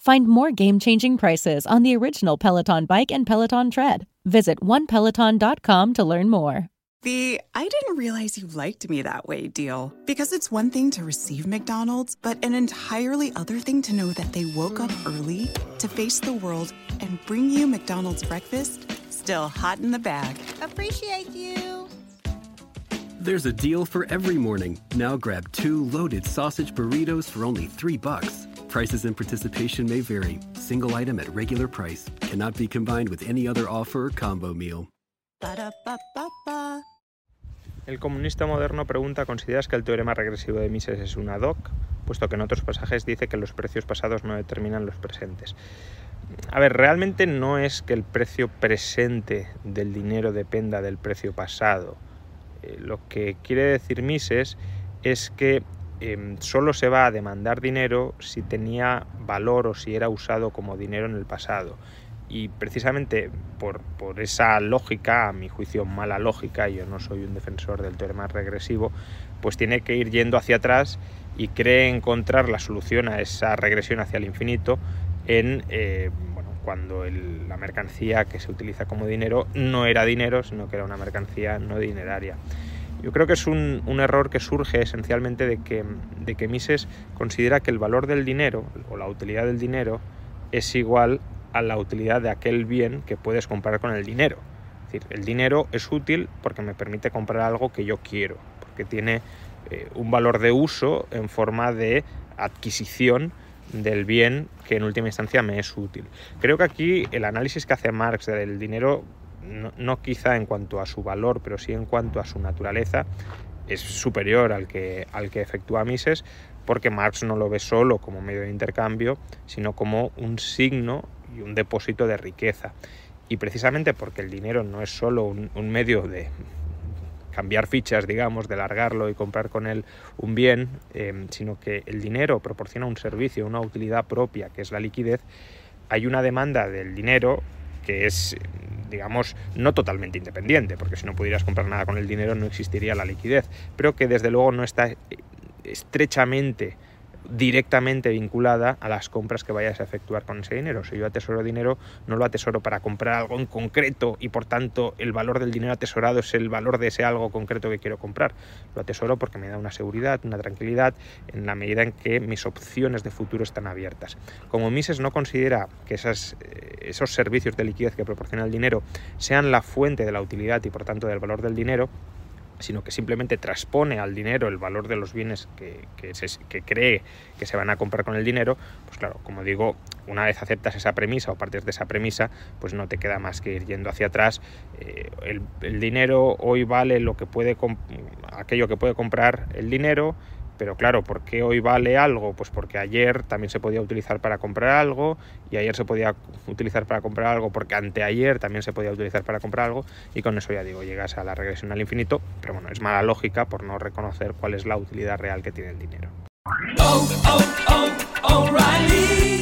Find more game-changing prices on the original Peloton Bike and Peloton Tread. Visit onepeloton.com to learn more. The I didn't realize you liked me that way deal. Because it's one thing to receive McDonald's, but an entirely other thing to know that they woke up early to face the world and bring you McDonald's breakfast still hot in the bag. Appreciate you. There's a deal for every morning. Now grab two loaded sausage burritos for only three bucks. Prices and participation may vary. Single item at regular price cannot be combined with any other offer or combo meal. El comunista moderno pregunta, ¿consideras que el teorema regresivo de Mises es una doc? Puesto que en otros pasajes dice que los precios pasados no determinan los presentes. A ver, realmente no es que el precio presente del dinero dependa del precio pasado. Eh, lo que quiere decir Mises es que em, solo se va a demandar dinero si tenía valor o si era usado como dinero en el pasado. Y precisamente por, por esa lógica, a mi juicio mala lógica, yo no soy un defensor del teorema regresivo, pues tiene que ir yendo hacia atrás y cree encontrar la solución a esa regresión hacia el infinito en eh, cuando el- la mercancía que se utiliza como dinero no era dinero, sino que era una mercancía no dineraria. Yo creo que es un, un error que surge esencialmente de que, de que Mises considera que el valor del dinero o la utilidad del dinero es igual a la utilidad de aquel bien que puedes comprar con el dinero. Es decir, el dinero es útil porque me permite comprar algo que yo quiero, porque tiene eh, un valor de uso en forma de adquisición del bien que en última instancia me es útil. Creo que aquí el análisis que hace Marx del dinero, no, quizá en cuanto a su valor, pero sí en cuanto a su naturaleza, es superior al que, al que efectúa Mises, porque Marx no lo ve solo como medio de intercambio, sino como un signo y un depósito de riqueza. Y precisamente porque el dinero no es solo un medio de cambiar fichas, digamos, de largarlo y comprar con él un bien, eh, sino que el dinero proporciona un servicio, una utilidad propia, que es la liquidez, hay una demanda del dinero que es, digamos, no totalmente independiente, porque si no pudieras comprar nada con el dinero no existiría la liquidez, pero que desde luego no está estrechamente directamente vinculada a las compras que vayas a efectuar con ese dinero. Si yo atesoro dinero, no lo atesoro para comprar algo en concreto y por tanto el valor del dinero atesorado es el valor de ese algo concreto que quiero comprar. Lo atesoro porque me da una seguridad, una tranquilidad en la medida en que mis opciones de futuro están abiertas. Como Mises no considera que esas, eh, esos servicios de liquidez que proporciona el dinero sean la fuente de la utilidad y por tanto del valor del dinero, sino que simplemente transpone al dinero el valor de los bienes que, que, se, cree que se van a comprar con el dinero, pues claro, como digo, una vez aceptas esa premisa o partes de esa premisa, pues no te queda más que ir yendo hacia atrás. Eh, el, el, dinero hoy vale lo que puede aquello que puede comprar el dinero, pero claro, ¿por qué hoy vale algo? Pues porque ayer también se podía utilizar para comprar algo y ayer se podía utilizar para comprar algo porque anteayer también se podía utilizar para comprar algo y con eso ya digo, llegas a la regresión al infinito, pero bueno, es mala lógica por no reconocer cuál es la utilidad real que tiene el dinero. Oh, oh, oh,